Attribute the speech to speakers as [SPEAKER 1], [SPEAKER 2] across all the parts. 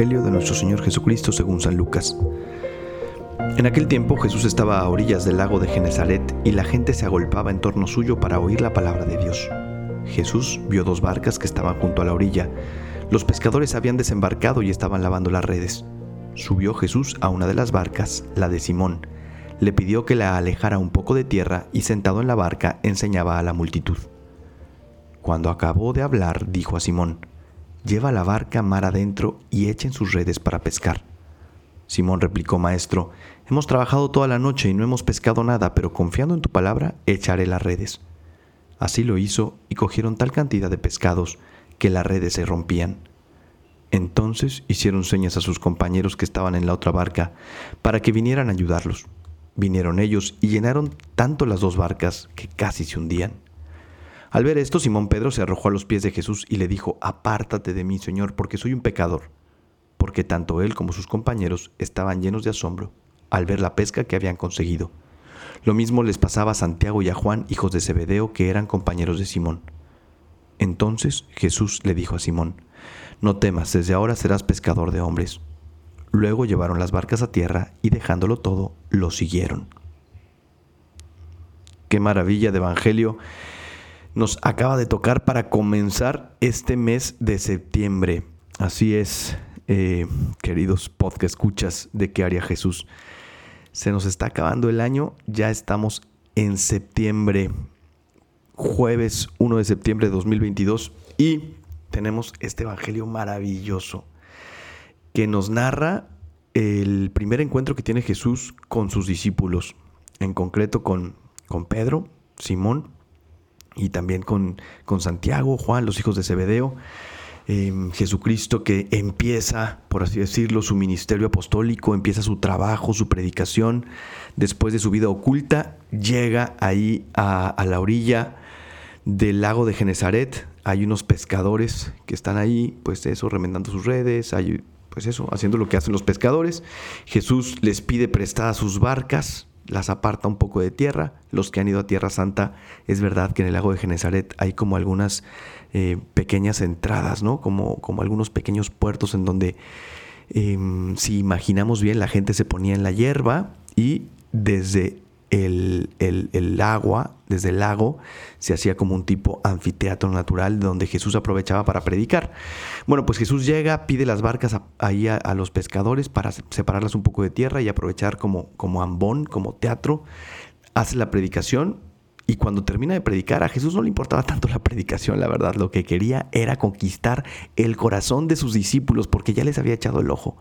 [SPEAKER 1] Evangelio de nuestro Señor Jesucristo según San Lucas. En aquel tiempo Jesús estaba a orillas del lago de Genezaret y la gente se agolpaba en torno suyo para oír la palabra de Dios. Jesús vio dos barcas que estaban junto a la orilla. Los pescadores habían desembarcado y estaban lavando las redes. Subió Jesús a una de las barcas, la de Simón. Le pidió que la alejara un poco de tierra y sentado en la barca enseñaba a la multitud. Cuando acabó de hablar, dijo a Simón, Lleva la barca mar adentro y echen sus redes para pescar. Simón replicó, Maestro, hemos trabajado toda la noche y no hemos pescado nada, pero confiando en tu palabra, echaré las redes. Así lo hizo y cogieron tal cantidad de pescados que las redes se rompían. Entonces hicieron señas a sus compañeros que estaban en la otra barca para que vinieran a ayudarlos. Vinieron ellos y llenaron tanto las dos barcas que casi se hundían. Al ver esto, Simón Pedro se arrojó a los pies de Jesús y le dijo, Apártate de mí, Señor, porque soy un pecador. Porque tanto él como sus compañeros estaban llenos de asombro al ver la pesca que habían conseguido. Lo mismo les pasaba a Santiago y a Juan, hijos de Zebedeo, que eran compañeros de Simón. Entonces Jesús le dijo a Simón, No temas, desde ahora serás pescador de hombres. Luego llevaron las barcas a tierra y dejándolo todo, lo siguieron. Qué maravilla de Evangelio nos acaba de tocar para comenzar este mes de septiembre. Así es, eh, queridos podcast escuchas de qué haría Jesús. Se nos está acabando el año, ya estamos en septiembre, jueves 1 de septiembre de 2022 y tenemos este evangelio maravilloso que nos narra el primer encuentro que tiene Jesús con sus discípulos, en concreto con, con Pedro, Simón y también con, con Santiago, Juan, los hijos de Zebedeo. Em, Jesucristo que empieza, por así decirlo, su ministerio apostólico, empieza su trabajo, su predicación, después de su vida oculta, llega ahí a, la orilla del lago de Genezaret, hay unos pescadores que están ahí, pues eso, remendando sus redes, hay, pues eso, haciendo lo que hacen los pescadores. Jesús les pide prestadas sus barcas, las aparta un poco de tierra. Los que han ido a Tierra Santa, es verdad que en el lago de Genezaret hay como algunas eh, pequeñas entradas, ¿no? Como, como algunos pequeños puertos en donde, em, si imaginamos bien, la gente se ponía en la hierba y desde el, agua, desde el lago, se hacía como un tipo anfiteatro natural donde Jesús aprovechaba para predicar. Bueno, pues Jesús llega, pide las barcas ahí a, los pescadores para separarlas un poco de tierra y aprovechar como, como ambón, como teatro, hace la predicación y cuando termina de predicar, a Jesús no le importaba tanto la predicación, la verdad. Lo que quería era conquistar el corazón de sus discípulos porque ya les había echado el ojo.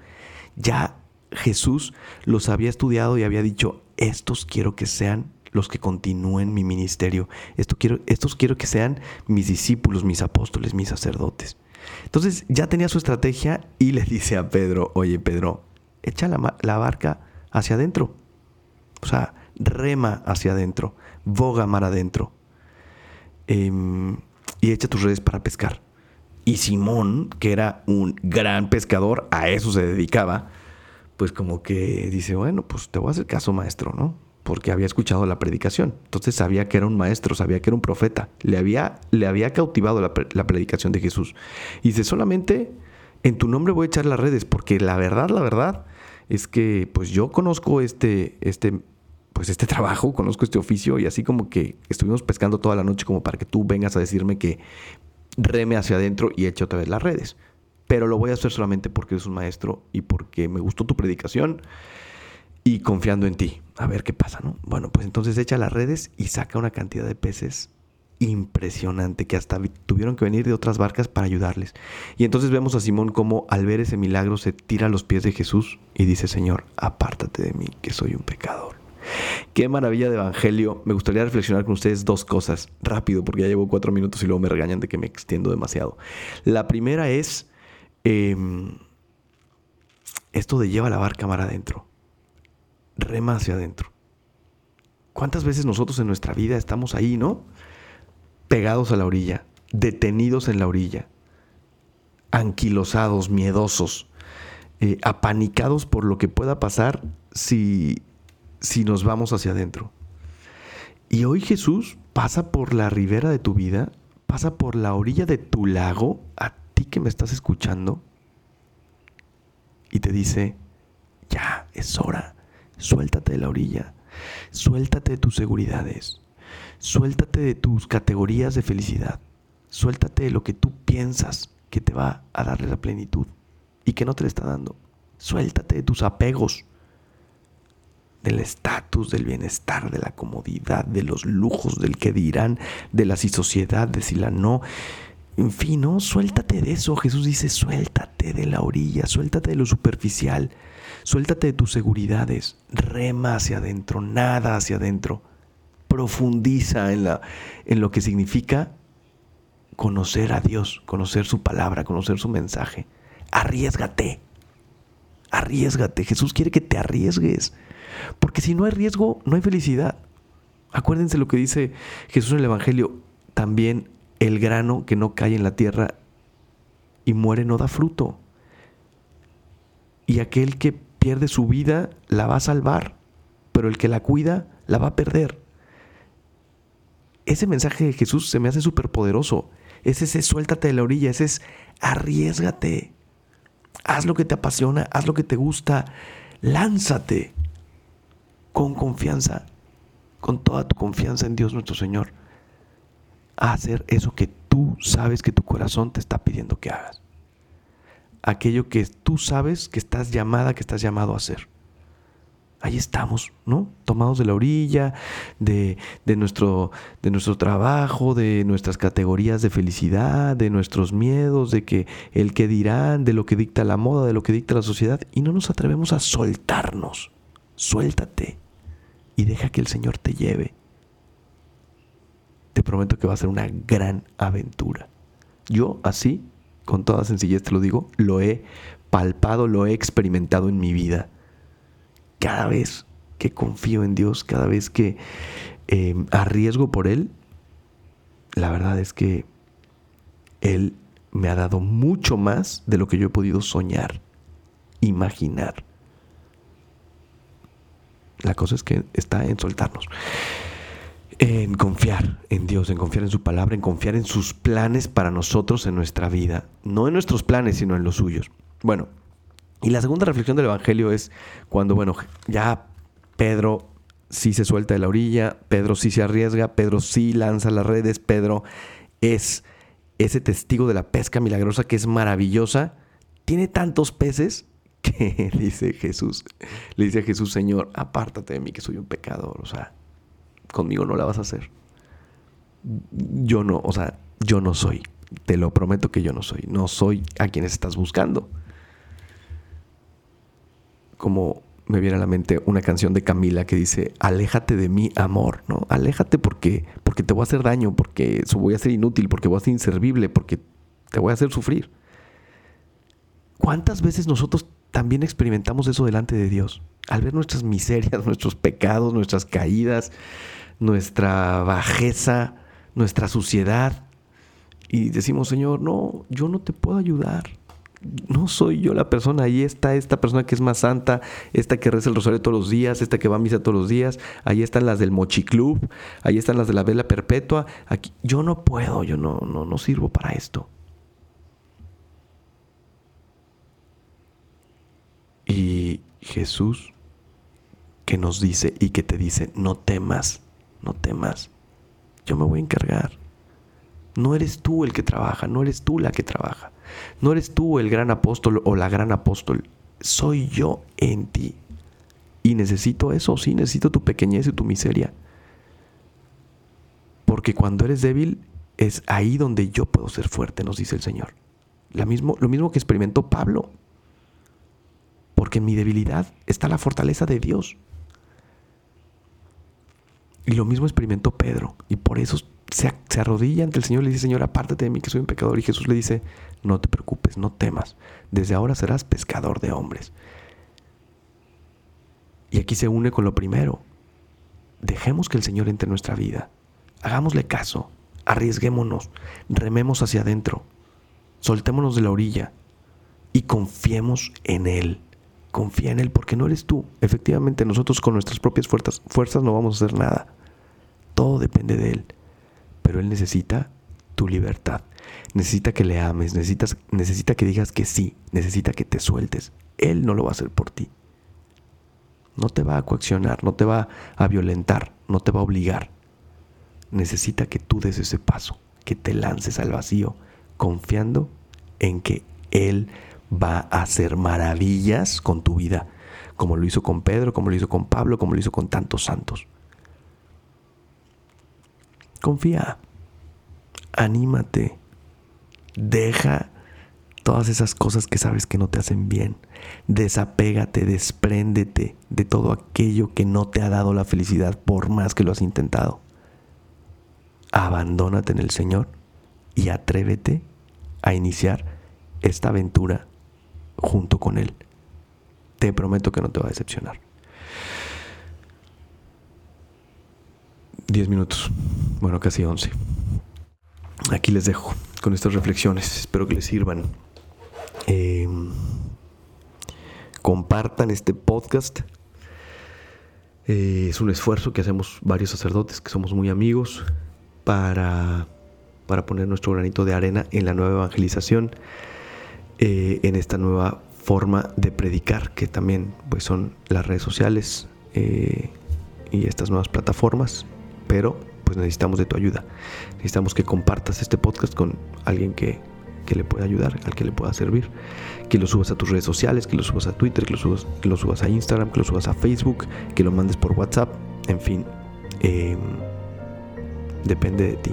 [SPEAKER 1] Ya Jesús los había estudiado y había dicho, estos quiero que sean los que continúen mi ministerio. Esto quiero, estos quiero que sean mis discípulos, mis apóstoles, mis sacerdotes. Entonces ya tenía su estrategia y le dice a Pedro, oye Pedro, echa la, barca hacia adentro. O sea, rema hacia adentro, boga mar adentro. Em, y echa tus redes para pescar. Y Simón, que era un gran pescador, a eso se dedicaba, pues como que dice, bueno, pues te voy a hacer caso maestro, ¿no? Porque había escuchado la predicación. Entonces sabía que era un maestro, sabía que era un profeta. Le había, le había cautivado la, predicación de Jesús. Y dice, solamente en tu nombre voy a echar las redes, porque la verdad, la verdad, es que pues yo conozco este, este, pues este trabajo, conozco este oficio y así como que estuvimos pescando toda la noche como para que tú vengas a decirme que reme hacia adentro y eche otra vez las redes pero lo voy a hacer solamente porque eres un maestro y porque me gustó tu predicación y confiando en ti. A ver qué pasa, ¿no? Bueno, pues entonces echa las redes y saca una cantidad de peces impresionante que hasta tuvieron que venir de otras barcas para ayudarles. Y entonces vemos a Simón como al ver ese milagro se tira los pies de Jesús y dice, Señor, apártate de mí, que soy un pecador. Qué maravilla de evangelio. Me gustaría reflexionar con ustedes dos cosas rápido, porque ya llevo cuatro minutos y luego me regañan de que me extiendo demasiado. La primera es Em, esto de lleva la barca mar adentro, rema hacia adentro. ¿Cuántas veces nosotros en nuestra vida estamos ahí, no? Pegados a la orilla, detenidos en la orilla, anquilosados, miedosos, eh, apanicados por lo que pueda pasar si, si nos vamos hacia adentro. Y hoy Jesús pasa por la ribera de tu vida, pasa por la orilla de tu lago a que me estás escuchando y te dice, ya, es hora, suéltate de la orilla, suéltate de tus seguridades, suéltate de tus categorías de felicidad, suéltate de lo que tú piensas que te va a darle la plenitud y que no te le está dando. Suéltate de tus apegos, del estatus, del bienestar, de la comodidad, de los lujos, del que dirán, de la sociedad, de si la no. En fin, ¿no? Suéltate de eso. Jesús dice, suéltate de la orilla, suéltate de lo superficial, suéltate de tus seguridades, rema hacia adentro, nada hacia adentro. Profundiza en, la, en lo que significa conocer a Dios, conocer su palabra, conocer su mensaje. Arriesgate, arriesgate. Jesús quiere que te arriesgues. Porque si no hay riesgo, no hay felicidad. Acuérdense lo que dice Jesús en el Evangelio. También el grano que no cae en la tierra y muere no da fruto. Y aquel que pierde su vida la va a salvar, pero el que la cuida la va a perder. Ese mensaje de Jesús se me hace súper poderoso. Es ese suéltate de la orilla, ese es arriesgate. Haz lo que te apasiona, haz lo que te gusta, lánzate con confianza, con toda tu confianza en Dios nuestro Señor, a hacer eso que tú sabes que tu corazón te está pidiendo que hagas. Aquello que tú sabes que estás llamada, que estás llamado a hacer. Ahí estamos, ¿no? Tomados de la orilla, de, de, nuestro, de nuestro trabajo, de nuestras categorías de felicidad, de nuestros miedos, de que el que dirán, de lo que dicta la moda, de lo que dicta la sociedad, y no nos atrevemos a soltarnos. Suéltate y deja que el Señor te lleve. Te prometo que va a ser una gran aventura. Yo así, con toda sencillez te lo digo, lo he palpado, lo he experimentado en mi vida. Cada vez que confío en Dios, cada vez que eh, arriesgo por Él, la verdad es que Él me ha dado mucho más de lo que yo he podido soñar, imaginar. La cosa es que está en soltarnos. En confiar en Dios, en confiar en su palabra, en confiar en sus planes para nosotros en nuestra vida. No en nuestros planes, sino en los suyos. Bueno, y la segunda reflexión del Evangelio es cuando, bueno, ya Pedro sí se suelta de la orilla, Pedro sí se arriesga, Pedro sí lanza las redes, Pedro es ese testigo de la pesca milagrosa que es maravillosa. Tiene tantos peces que dice Jesús, le dice a Jesús, Señor, apártate de mí que soy un pecador, o sea, conmigo no la vas a hacer. Yo no, o sea, yo no soy, te lo prometo que yo no soy, no soy a quienes estás buscando. Como me viene a la mente una canción de Camila que dice, aléjate de mí, amor, ¿no? Aléjate porque, porque te voy a hacer daño, porque voy a ser inútil, porque voy a ser inservible, porque te voy a hacer sufrir. ¿Cuántas veces nosotros también experimentamos eso delante de Dios. Al ver nuestras miserias, nuestros pecados, nuestras caídas, nuestra bajeza, nuestra suciedad. Y decimos, Señor, no, yo no te puedo ayudar. No soy yo la persona. Ahí está esta persona que es más santa, esta que reza el rosario todos los días, esta que va a misa todos los días. Ahí están las del Mochiclub, ahí están las de la vela perpetua. Aquí, yo no puedo, yo no, no, no sirvo para esto. Y Jesús que nos dice y que te dice, no temas, no temas, yo me voy a encargar. No eres tú el que trabaja, no eres tú la que trabaja, no eres tú el gran apóstol o la gran apóstol, soy yo en ti. Y necesito eso, sí, necesito tu pequeñez y tu miseria. Porque cuando eres débil es ahí donde yo puedo ser fuerte, nos dice el Señor. mismo, lo mismo que experimentó Pablo porque en mi debilidad está la fortaleza de Dios. Y lo mismo experimentó Pedro, y por eso se, arrodilla ante el Señor y le dice, Señor, apártate de mí que soy un pecador. Y Jesús le dice, no te preocupes, no temas, desde ahora serás pescador de hombres. Y aquí se une con lo primero. Dejemos que el Señor entre en nuestra vida. Hagámosle caso, arriesguémonos, rememos hacia adentro, soltémonos de la orilla y confiemos en Él. Confía en Él porque no eres tú. Efectivamente, nosotros con nuestras propias fuerzas, no vamos a hacer nada. Todo depende de Él. Pero Él necesita tu libertad. Necesita que le ames, necesita que digas que sí, necesita que te sueltes. Él no lo va a hacer por ti. No te va a coaccionar, no te va a violentar, no te va a obligar. Necesita que tú des ese paso, que te lances al vacío, confiando en que Él va a hacer maravillas con tu vida, como lo hizo con Pedro, como lo hizo con Pablo, como lo hizo con tantos santos. Confía, anímate, deja todas esas cosas que sabes que no te hacen bien. Desapégate, despréndete de todo aquello que no te ha dado la felicidad por más que lo has intentado. Abandónate en el Señor y atrévete a iniciar esta aventura junto con Él. Te prometo que no te va a decepcionar. Diez minutos, bueno, casi once. Aquí les dejo con estas reflexiones. Espero que les sirvan. Em, compartan este podcast. Eh, es un esfuerzo que hacemos varios sacerdotes que somos muy amigos para, para poner nuestro granito de arena en la nueva evangelización, eh, en esta nueva forma de predicar, que también pues, son las redes sociales eh, y estas nuevas plataformas, pero pues necesitamos de tu ayuda. Necesitamos que compartas este podcast con alguien que, le pueda ayudar, al que le pueda servir. Que lo subas a tus redes sociales, que lo subas a Twitter, que lo subas, que lo subas a Instagram, que lo subas a Facebook, que lo mandes por WhatsApp. En fin, em, depende de ti.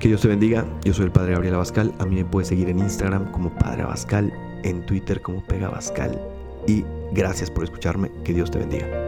[SPEAKER 1] Que Dios te bendiga. Yo soy el Padre Gabriel Abascal. A mí me puedes seguir en Instagram como Padre Abascal, en Twitter como Pega Abascal. Y gracias por escucharme. Que Dios te bendiga.